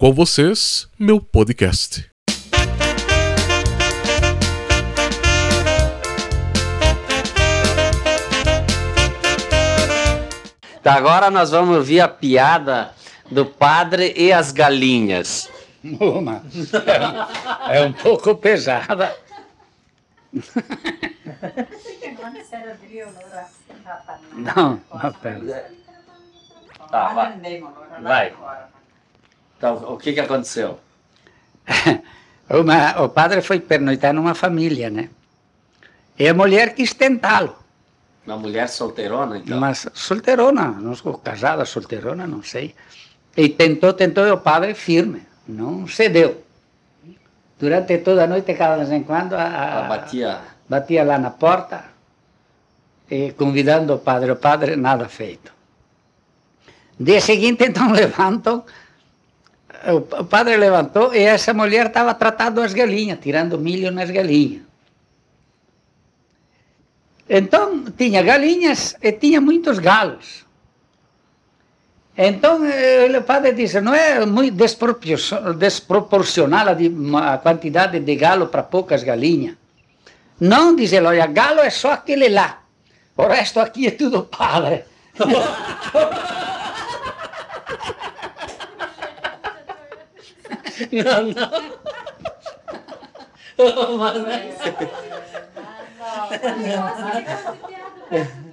Com vocês, meu podcast. Tá, agora nós vamos ouvir a piada do padre e as galinhas. Uma. É, um pouco pesada. Não, não pera. Tá, vai. Vai. Então, o que, que aconteceu? Uma, o padre foi pernoitar numa família, né? E a mulher quis tentá-lo. Uma mulher solteirona, então? Mas solteirona, não sou casada, solteirona, não sei. E tentou, tentou, e o padre firme, não cedeu. Durante toda a noite, cada vez em quando, a, Ela batia. batia lá na porta, e convidando o padre. O padre, nada feito. Dia seguinte, então, levantam, o padre levantou e essa mulher estava tratando as galinhas, tirando milho nas galinhas. Então, tinha galinhas e tinha muitos galos. Então, eh, o padre disse, não é muito despropor- desproporcional a quantidade de galo para poucas galinhas? Não, diz ele, olha, galo é só aquele lá. O resto aqui é tudo padre. Não, não. Mas, Não, não, não.